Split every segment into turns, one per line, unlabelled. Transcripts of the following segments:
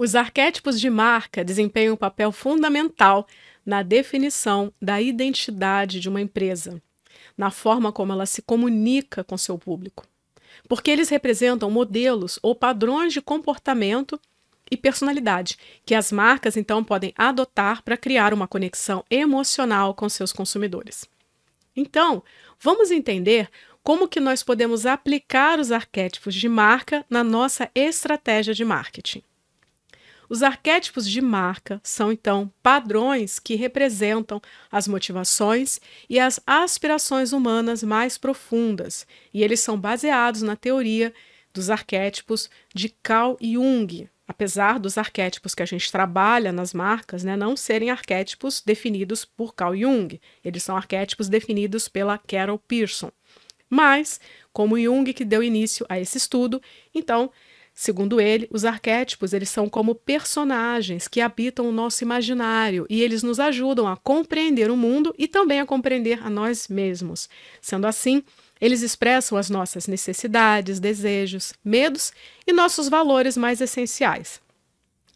Os arquétipos de marca desempenham um papel fundamental na definição da identidade de uma empresa, na forma como ela se comunica com seu público, porque eles representam modelos ou padrões de comportamento e personalidade que as marcas então podem adotar para criar uma conexão emocional com seus consumidores. Então, vamos entender como que nós podemos aplicar os arquétipos de marca na nossa estratégia de marketing. Os arquétipos de marca são, então, padrões que representam as motivações e as aspirações humanas mais profundas, e eles são baseados na teoria dos arquétipos de Carl Jung, apesar dos arquétipos que a gente trabalha nas marcas né, não serem arquétipos definidos por Carl Jung, eles são arquétipos definidos pela Carol Pearson. Mas, como Jung que deu início a esse estudo, então Segundo ele, os arquétipos eles são como personagens que habitam o nosso imaginário e eles nos ajudam a compreender o mundo e também a compreender a nós mesmos. Sendo assim, eles expressam as nossas necessidades, desejos, medos e nossos valores mais essenciais.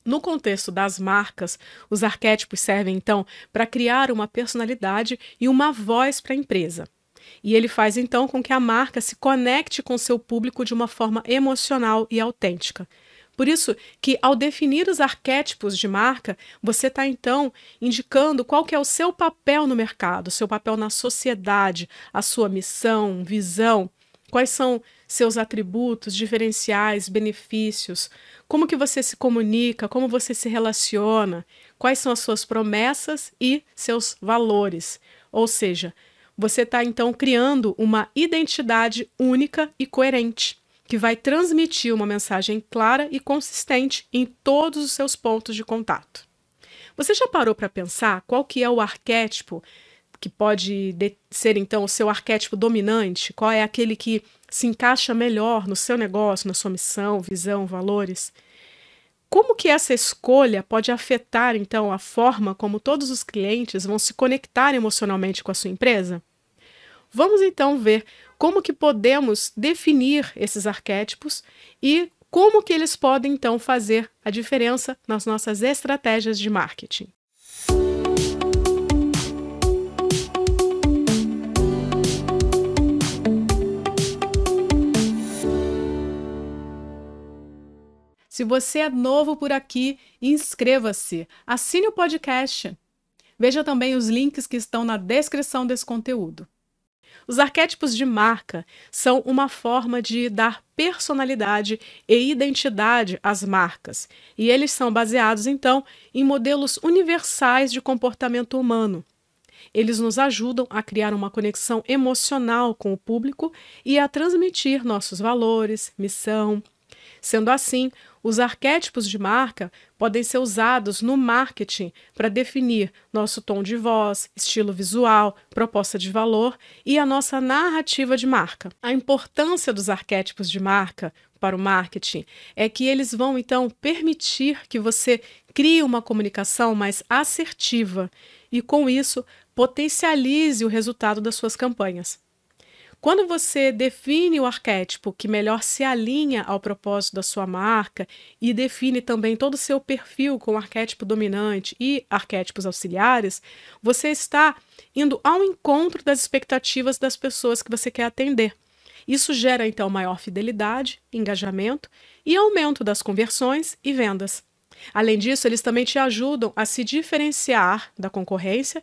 No contexto das marcas, os arquétipos servem então para criar uma personalidade e uma voz para a empresa. E ele faz então com que a marca se conecte com seu público de uma forma emocional e autêntica. Por isso que ao definir os arquétipos de marca, você está então indicando qual que é o seu papel no mercado, seu papel na sociedade, a sua missão, visão, quais são seus atributos, diferenciais, benefícios, como que você se comunica, como você se relaciona, quais são as suas promessas e seus valores. Ou seja, você está então criando uma identidade única e coerente, que vai transmitir uma mensagem clara e consistente em todos os seus pontos de contato. Você já parou para pensar qual que é o arquétipo que pode ser então o seu arquétipo dominante? Qual é aquele que se encaixa melhor no seu negócio, na sua missão, visão, valores? Como que essa escolha pode afetar então a forma como todos os clientes vão se conectar emocionalmente com a sua empresa? Vamos então ver como que podemos definir esses arquétipos e como que eles podem então fazer a diferença nas nossas estratégias de marketing. Se você é novo por aqui, inscreva-se, assine o podcast. Veja também os links que estão na descrição desse conteúdo. Os arquétipos de marca são uma forma de dar personalidade e identidade às marcas, e eles são baseados, então, em modelos universais de comportamento humano. Eles nos ajudam a criar uma conexão emocional com o público e a transmitir nossos valores, missão. Sendo assim, os arquétipos de marca podem ser usados no marketing para definir nosso tom de voz, estilo visual, proposta de valor e a nossa narrativa de marca. A importância dos arquétipos de marca para o marketing é que eles vão então permitir que você crie uma comunicação mais assertiva e, com isso, potencialize o resultado das suas campanhas. Quando você define o arquétipo que melhor se alinha ao propósito da sua marca e define também todo o seu perfil com arquétipo dominante e arquétipos auxiliares, você está indo ao encontro das expectativas das pessoas que você quer atender. Isso gera então maior fidelidade, engajamento e aumento das conversões e vendas. Além disso, eles também te ajudam a se diferenciar da concorrência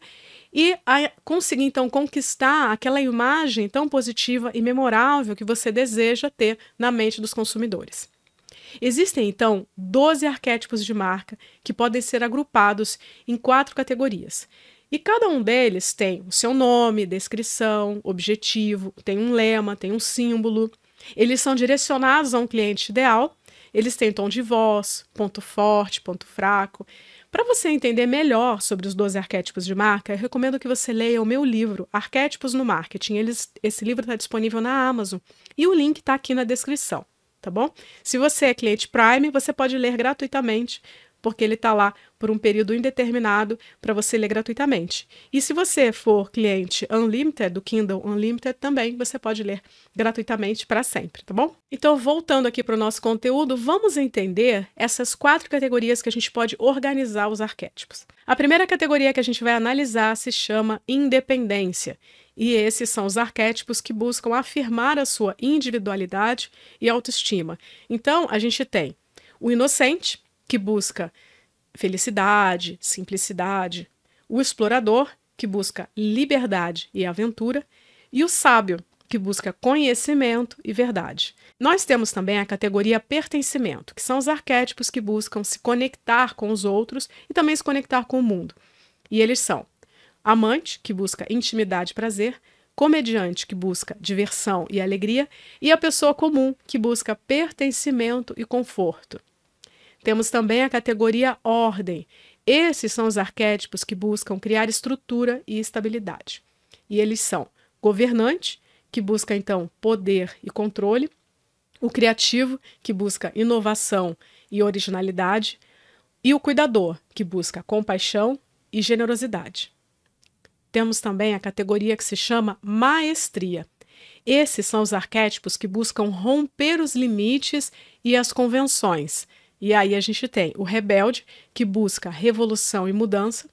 e conseguir então conquistar aquela imagem tão positiva e memorável que você deseja ter na mente dos consumidores. Existem então 12 arquétipos de marca que podem ser agrupados em quatro categorias. E cada um deles tem o seu nome, descrição, objetivo, tem um lema, tem um símbolo. Eles são direcionados a um cliente ideal, eles têm tom de voz, ponto forte, ponto fraco, para você entender melhor sobre os 12 arquétipos de marca, eu recomendo que você leia o meu livro, Arquétipos no Marketing. Eles, esse livro está disponível na Amazon e o link está aqui na descrição, tá bom? Se você é cliente Prime, você pode ler gratuitamente porque ele está lá por um período indeterminado para você ler gratuitamente. E se você for cliente Unlimited, do Kindle Unlimited, também você pode ler gratuitamente para sempre, tá bom? Então, voltando aqui para o nosso conteúdo, vamos entender essas quatro categorias que a gente pode organizar os arquétipos. A primeira categoria que a gente vai analisar se chama independência. E esses são os arquétipos que buscam afirmar a sua individualidade e autoestima. Então, a gente tem o inocente, que busca felicidade, simplicidade, o explorador, que busca liberdade e aventura, e o sábio, que busca conhecimento e verdade. Nós temos também a categoria pertencimento, que são os arquétipos que buscam se conectar com os outros e também se conectar com o mundo. E eles são amante, que busca intimidade e prazer, comediante, que busca diversão e alegria, e a pessoa comum, que busca pertencimento e conforto. Temos também a categoria ordem. Esses são os arquétipos que buscam criar estrutura e estabilidade. E eles são governante, que busca então poder e controle, o criativo, que busca inovação e originalidade, e o cuidador, que busca compaixão e generosidade. Temos também a categoria que se chama maestria. Esses são os arquétipos que buscam romper os limites e as convenções, e aí a gente tem o rebelde, que busca revolução e mudança,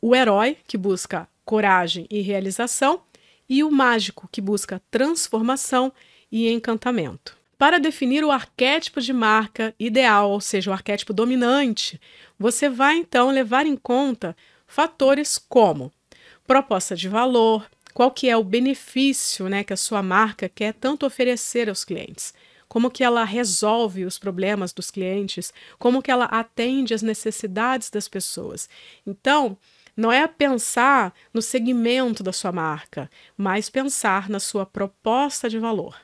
o herói, que busca coragem e realização, e o mágico, que busca transformação e encantamento. Para definir o arquétipo de marca ideal, ou seja, o arquétipo dominante, você vai então levar em conta fatores como proposta de valor, qual que é o benefício né, que a sua marca quer tanto oferecer aos clientes como que ela resolve os problemas dos clientes, como que ela atende às necessidades das pessoas. Então, não é pensar no segmento da sua marca, mas pensar na sua proposta de valor.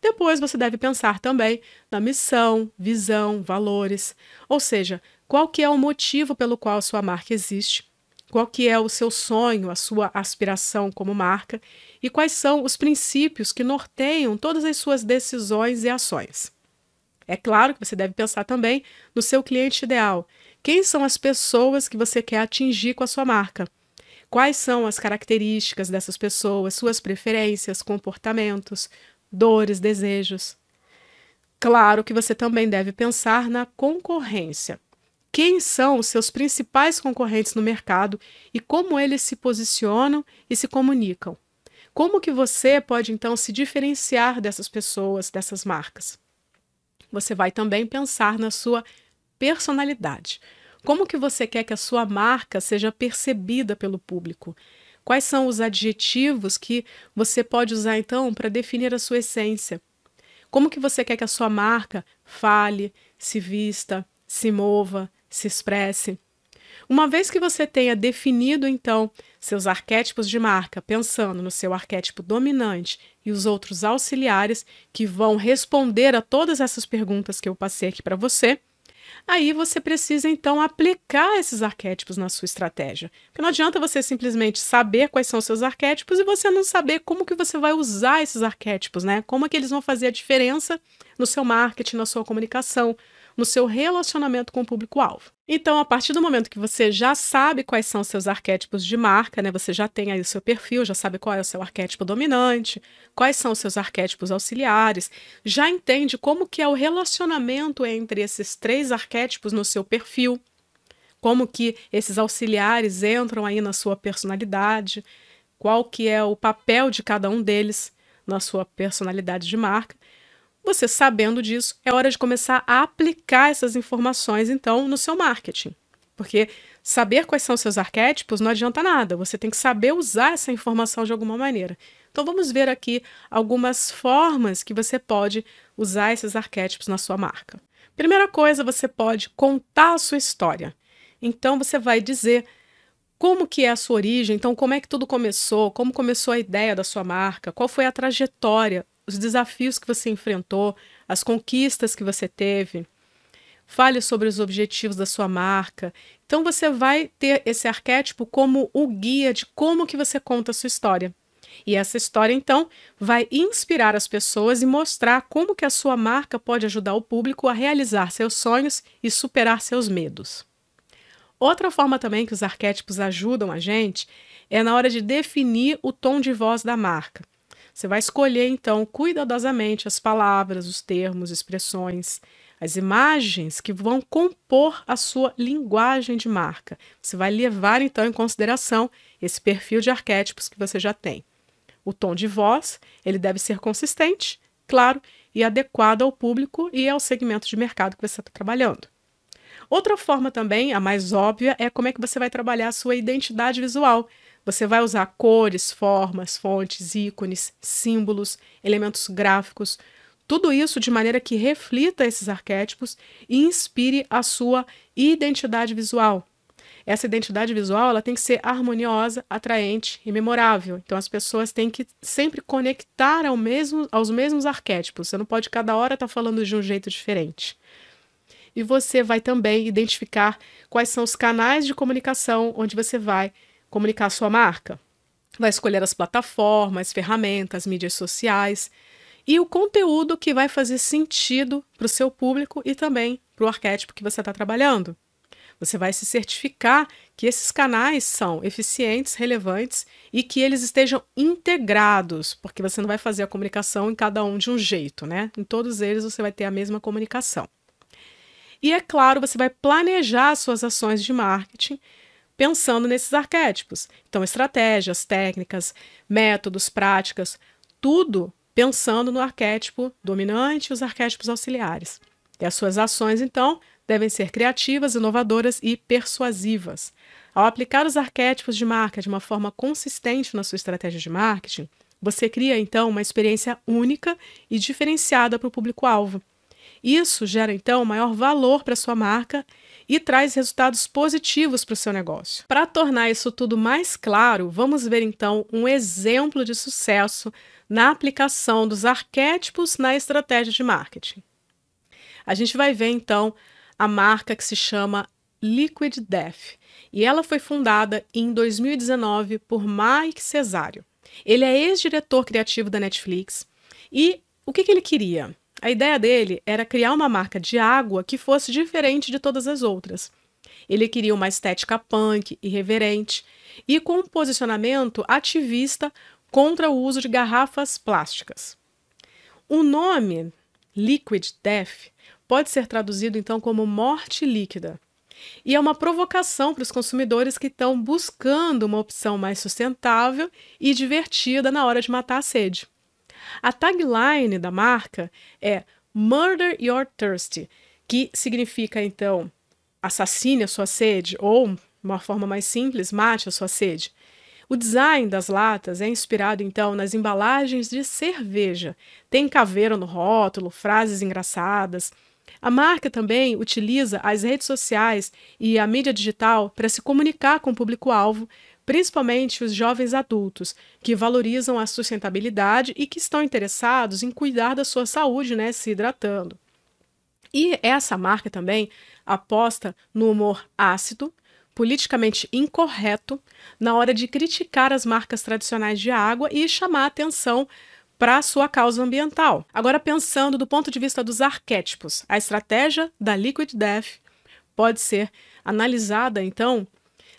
Depois você deve pensar também na missão, visão, valores, ou seja, qual que é o motivo pelo qual sua marca existe qual que é o seu sonho, a sua aspiração como marca e quais são os princípios que norteiam todas as suas decisões e ações. É claro que você deve pensar também no seu cliente ideal. Quem são as pessoas que você quer atingir com a sua marca? Quais são as características dessas pessoas, suas preferências, comportamentos, dores, desejos? Claro que você também deve pensar na concorrência quem são os seus principais concorrentes no mercado e como eles se posicionam e se comunicam. Como que você pode então se diferenciar dessas pessoas, dessas marcas? Você vai também pensar na sua personalidade. Como que você quer que a sua marca seja percebida pelo público? Quais são os adjetivos que você pode usar então para definir a sua essência? Como que você quer que a sua marca fale, se vista, se mova, se expresse. Uma vez que você tenha definido então seus arquétipos de marca, pensando no seu arquétipo dominante e os outros auxiliares que vão responder a todas essas perguntas que eu passei aqui para você, aí você precisa então aplicar esses arquétipos na sua estratégia. Porque não adianta você simplesmente saber quais são os seus arquétipos e você não saber como que você vai usar esses arquétipos, né? Como é que eles vão fazer a diferença no seu marketing, na sua comunicação, no seu relacionamento com o público-alvo. Então, a partir do momento que você já sabe quais são os seus arquétipos de marca, né, você já tem aí o seu perfil, já sabe qual é o seu arquétipo dominante, quais são os seus arquétipos auxiliares, já entende como que é o relacionamento entre esses três arquétipos no seu perfil, como que esses auxiliares entram aí na sua personalidade, qual que é o papel de cada um deles na sua personalidade de marca. Você sabendo disso, é hora de começar a aplicar essas informações, então, no seu marketing. Porque saber quais são seus arquétipos não adianta nada, você tem que saber usar essa informação de alguma maneira. Então, vamos ver aqui algumas formas que você pode usar esses arquétipos na sua marca. Primeira coisa, você pode contar a sua história. Então, você vai dizer como que é a sua origem, então como é que tudo começou, como começou a ideia da sua marca, qual foi a trajetória os desafios que você enfrentou, as conquistas que você teve. Fale sobre os objetivos da sua marca. Então você vai ter esse arquétipo como o guia de como que você conta a sua história. E essa história, então, vai inspirar as pessoas e mostrar como que a sua marca pode ajudar o público a realizar seus sonhos e superar seus medos. Outra forma também que os arquétipos ajudam a gente é na hora de definir o tom de voz da marca. Você vai escolher, então, cuidadosamente as palavras, os termos, expressões, as imagens que vão compor a sua linguagem de marca. Você vai levar, então, em consideração esse perfil de arquétipos que você já tem. O tom de voz, ele deve ser consistente, claro, e adequado ao público e ao segmento de mercado que você está trabalhando. Outra forma também, a mais óbvia, é como é que você vai trabalhar a sua identidade visual. Você vai usar cores, formas, fontes, ícones, símbolos, elementos gráficos, tudo isso de maneira que reflita esses arquétipos e inspire a sua identidade visual. Essa identidade visual ela tem que ser harmoniosa, atraente e memorável. Então as pessoas têm que sempre conectar ao mesmo, aos mesmos arquétipos. Você não pode cada hora estar tá falando de um jeito diferente e você vai também identificar quais são os canais de comunicação onde você vai comunicar sua marca. Vai escolher as plataformas, ferramentas, mídias sociais e o conteúdo que vai fazer sentido para o seu público e também para o arquétipo que você está trabalhando. Você vai se certificar que esses canais são eficientes, relevantes e que eles estejam integrados, porque você não vai fazer a comunicação em cada um de um jeito, né? Em todos eles você vai ter a mesma comunicação. E é claro, você vai planejar suas ações de marketing pensando nesses arquétipos. Então, estratégias, técnicas, métodos, práticas, tudo pensando no arquétipo dominante e os arquétipos auxiliares. E as suas ações, então, devem ser criativas, inovadoras e persuasivas. Ao aplicar os arquétipos de marca de uma forma consistente na sua estratégia de marketing, você cria então uma experiência única e diferenciada para o público-alvo. Isso gera então maior valor para sua marca e traz resultados positivos para o seu negócio. Para tornar isso tudo mais claro, vamos ver então um exemplo de sucesso na aplicação dos arquétipos na estratégia de marketing. A gente vai ver então a marca que se chama Liquid Death e ela foi fundada em 2019 por Mike Cesário. Ele é ex-diretor criativo da Netflix e o que, que ele queria? A ideia dele era criar uma marca de água que fosse diferente de todas as outras. Ele queria uma estética punk, irreverente e com um posicionamento ativista contra o uso de garrafas plásticas. O nome Liquid Death pode ser traduzido então como morte líquida. E é uma provocação para os consumidores que estão buscando uma opção mais sustentável e divertida na hora de matar a sede. A tagline da marca é Murder Your Thirst, que significa então assassine a sua sede, ou, uma forma mais simples, mate a sua sede. O design das latas é inspirado então nas embalagens de cerveja. Tem caveira no rótulo, frases engraçadas. A marca também utiliza as redes sociais e a mídia digital para se comunicar com o público-alvo, principalmente os jovens adultos, que valorizam a sustentabilidade e que estão interessados em cuidar da sua saúde, né, se hidratando. E essa marca também aposta no humor ácido, politicamente incorreto, na hora de criticar as marcas tradicionais de água e chamar atenção para sua causa ambiental. Agora, pensando do ponto de vista dos arquétipos, a estratégia da Liquid Death pode ser analisada, então,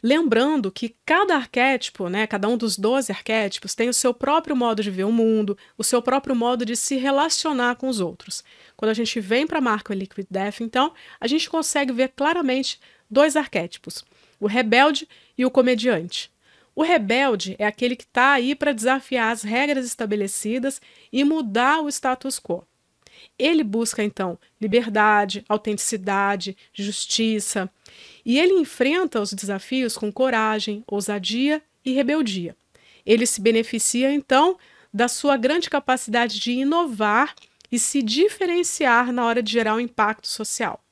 Lembrando que cada arquétipo, né, cada um dos 12 arquétipos, tem o seu próprio modo de ver o mundo, o seu próprio modo de se relacionar com os outros. Quando a gente vem para a marca Liquid Death, então, a gente consegue ver claramente dois arquétipos: o rebelde e o comediante. O rebelde é aquele que está aí para desafiar as regras estabelecidas e mudar o status quo. Ele busca então liberdade, autenticidade, justiça, e ele enfrenta os desafios com coragem, ousadia e rebeldia. Ele se beneficia então da sua grande capacidade de inovar e se diferenciar na hora de gerar um impacto social.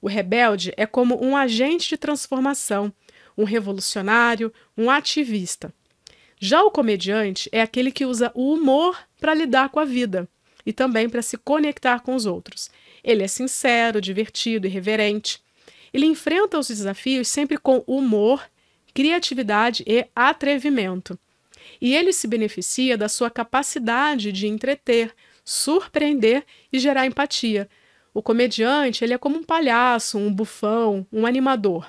O rebelde é como um agente de transformação, um revolucionário, um ativista. Já o comediante é aquele que usa o humor para lidar com a vida e também para se conectar com os outros. Ele é sincero, divertido e reverente. Ele enfrenta os desafios sempre com humor, criatividade e atrevimento. E ele se beneficia da sua capacidade de entreter, surpreender e gerar empatia. O comediante ele é como um palhaço, um bufão, um animador.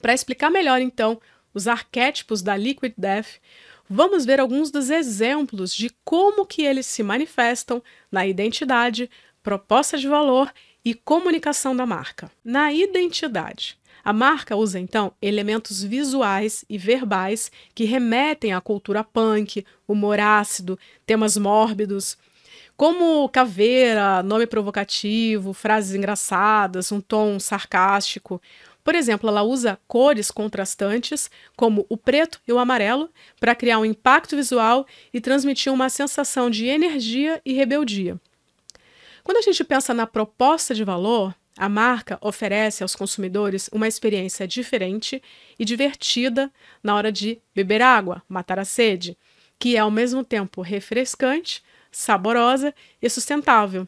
Para explicar melhor, então, os arquétipos da Liquid Death, vamos ver alguns dos exemplos de como que eles se manifestam na identidade, proposta de valor e comunicação da marca. Na identidade, a marca usa então elementos visuais e verbais que remetem à cultura punk, humor ácido, temas mórbidos, como caveira, nome provocativo, frases engraçadas, um tom sarcástico. Por exemplo, ela usa cores contrastantes, como o preto e o amarelo, para criar um impacto visual e transmitir uma sensação de energia e rebeldia. Quando a gente pensa na proposta de valor, a marca oferece aos consumidores uma experiência diferente e divertida na hora de beber água, matar a sede, que é ao mesmo tempo refrescante, saborosa e sustentável.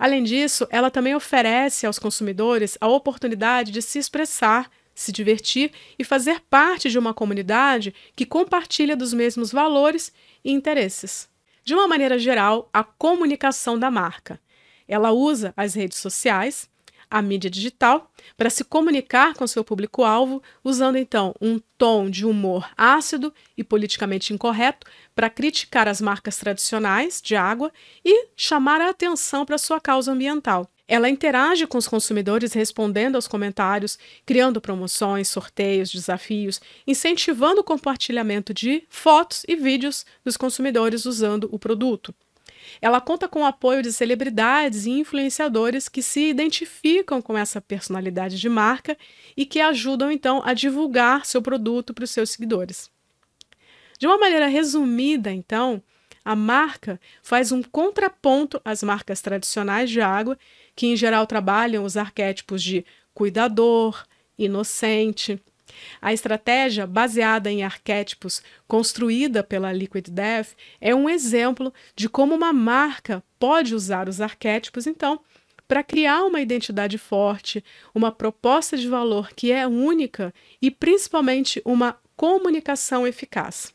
Além disso, ela também oferece aos consumidores a oportunidade de se expressar, se divertir e fazer parte de uma comunidade que compartilha dos mesmos valores e interesses. De uma maneira geral, a comunicação da marca. Ela usa as redes sociais, a mídia digital para se comunicar com seu público-alvo, usando então um tom de humor ácido e politicamente incorreto para criticar as marcas tradicionais de água e chamar a atenção para sua causa ambiental. Ela interage com os consumidores respondendo aos comentários, criando promoções, sorteios, desafios, incentivando o compartilhamento de fotos e vídeos dos consumidores usando o produto. Ela conta com o apoio de celebridades e influenciadores que se identificam com essa personalidade de marca e que ajudam então a divulgar seu produto para os seus seguidores. De uma maneira resumida, então, a marca faz um contraponto às marcas tradicionais de água, que em geral trabalham os arquétipos de cuidador, inocente, a estratégia baseada em arquétipos construída pela Liquid Death é um exemplo de como uma marca pode usar os arquétipos, então, para criar uma identidade forte, uma proposta de valor que é única e principalmente uma comunicação eficaz.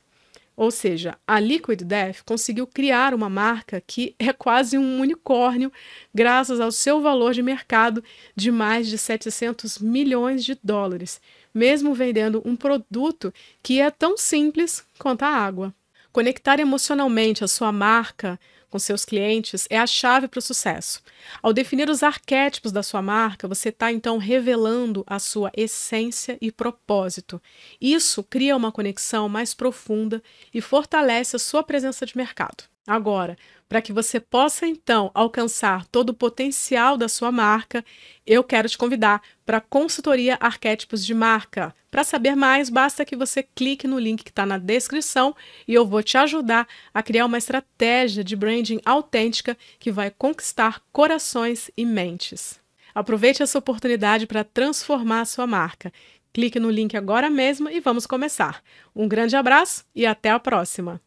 Ou seja, a Liquid Death conseguiu criar uma marca que é quase um unicórnio, graças ao seu valor de mercado de mais de 700 milhões de dólares, mesmo vendendo um produto que é tão simples quanto a água. Conectar emocionalmente a sua marca com seus clientes é a chave para o sucesso. Ao definir os arquétipos da sua marca, você está então revelando a sua essência e propósito. Isso cria uma conexão mais profunda e fortalece a sua presença de mercado. Agora, para que você possa então alcançar todo o potencial da sua marca, eu quero te convidar para a consultoria Arquétipos de Marca. Para saber mais, basta que você clique no link que está na descrição e eu vou te ajudar a criar uma estratégia de branding autêntica que vai conquistar corações e mentes. Aproveite essa oportunidade para transformar a sua marca. Clique no link agora mesmo e vamos começar. Um grande abraço e até a próxima!